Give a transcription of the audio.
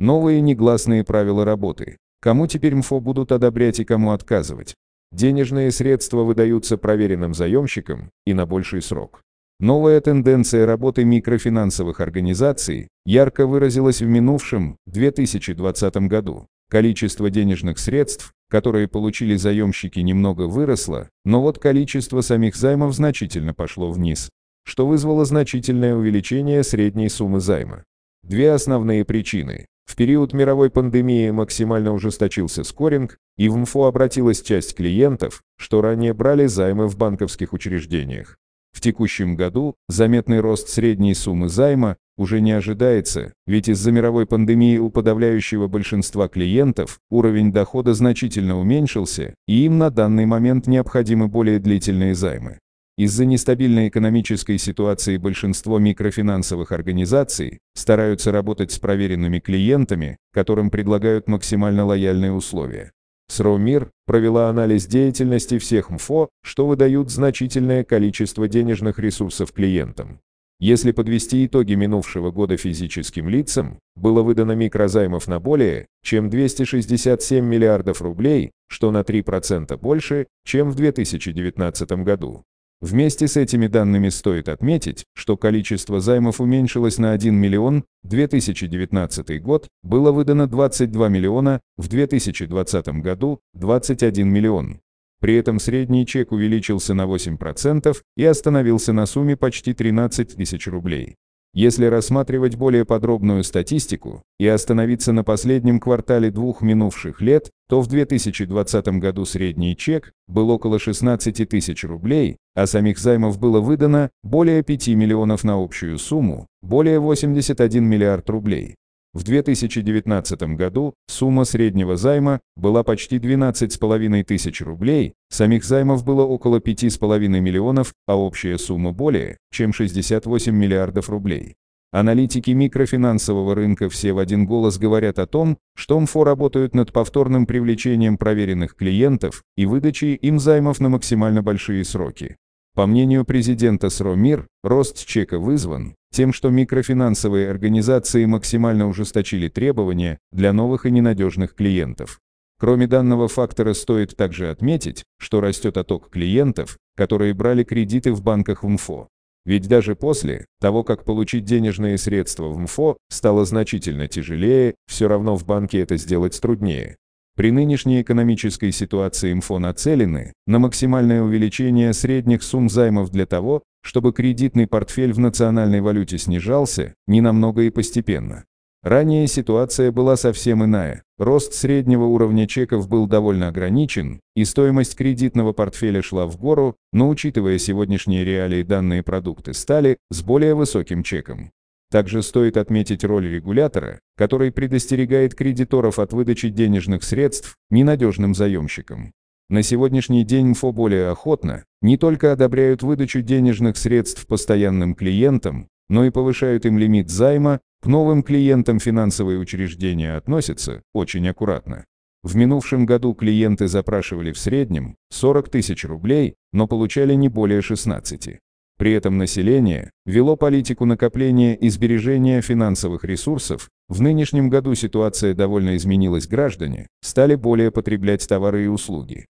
Новые негласные правила работы. Кому теперь МФО будут одобрять и кому отказывать? Денежные средства выдаются проверенным заемщикам и на больший срок. Новая тенденция работы микрофинансовых организаций ярко выразилась в минувшем 2020 году. Количество денежных средств, которые получили заемщики, немного выросло, но вот количество самих займов значительно пошло вниз, что вызвало значительное увеличение средней суммы займа. Две основные причины. В период мировой пандемии максимально ужесточился скоринг, и в МФО обратилась часть клиентов, что ранее брали займы в банковских учреждениях. В текущем году заметный рост средней суммы займа уже не ожидается, ведь из-за мировой пандемии у подавляющего большинства клиентов уровень дохода значительно уменьшился, и им на данный момент необходимы более длительные займы. Из-за нестабильной экономической ситуации большинство микрофинансовых организаций стараются работать с проверенными клиентами, которым предлагают максимально лояльные условия. СРОМИР провела анализ деятельности всех МФО, что выдают значительное количество денежных ресурсов клиентам. Если подвести итоги минувшего года физическим лицам, было выдано микрозаймов на более чем 267 миллиардов рублей, что на 3% больше, чем в 2019 году. Вместе с этими данными стоит отметить, что количество займов уменьшилось на 1 миллион, 2019 год было выдано 22 миллиона, в 2020 году 21 миллион. При этом средний чек увеличился на 8% и остановился на сумме почти 13 тысяч рублей. Если рассматривать более подробную статистику и остановиться на последнем квартале двух минувших лет, то в 2020 году средний чек был около 16 тысяч рублей, а самих займов было выдано более 5 миллионов на общую сумму, более 81 миллиард рублей. В 2019 году сумма среднего займа была почти 12,5 тысяч рублей, самих займов было около 5,5 миллионов, а общая сумма более, чем 68 миллиардов рублей. Аналитики микрофинансового рынка все в один голос говорят о том, что МФО работают над повторным привлечением проверенных клиентов и выдачей им займов на максимально большие сроки. По мнению президента СРО МИР, рост чека вызван тем, что микрофинансовые организации максимально ужесточили требования для новых и ненадежных клиентов. Кроме данного фактора стоит также отметить, что растет отток клиентов, которые брали кредиты в банках МФО. Ведь даже после того, как получить денежные средства в МФО стало значительно тяжелее, все равно в банке это сделать труднее. При нынешней экономической ситуации МФО нацелены на максимальное увеличение средних сумм займов для того, чтобы кредитный портфель в национальной валюте снижался ненамного и постепенно. Ранее ситуация была совсем иная. Рост среднего уровня чеков был довольно ограничен, и стоимость кредитного портфеля шла в гору, но учитывая сегодняшние реалии данные продукты стали с более высоким чеком. Также стоит отметить роль регулятора, который предостерегает кредиторов от выдачи денежных средств ненадежным заемщикам. На сегодняшний день МФО более охотно не только одобряют выдачу денежных средств постоянным клиентам, но и повышают им лимит займа, к новым клиентам финансовые учреждения относятся очень аккуратно. В минувшем году клиенты запрашивали в среднем 40 тысяч рублей, но получали не более 16. При этом население вело политику накопления и сбережения финансовых ресурсов. В нынешнем году ситуация довольно изменилась, граждане стали более потреблять товары и услуги.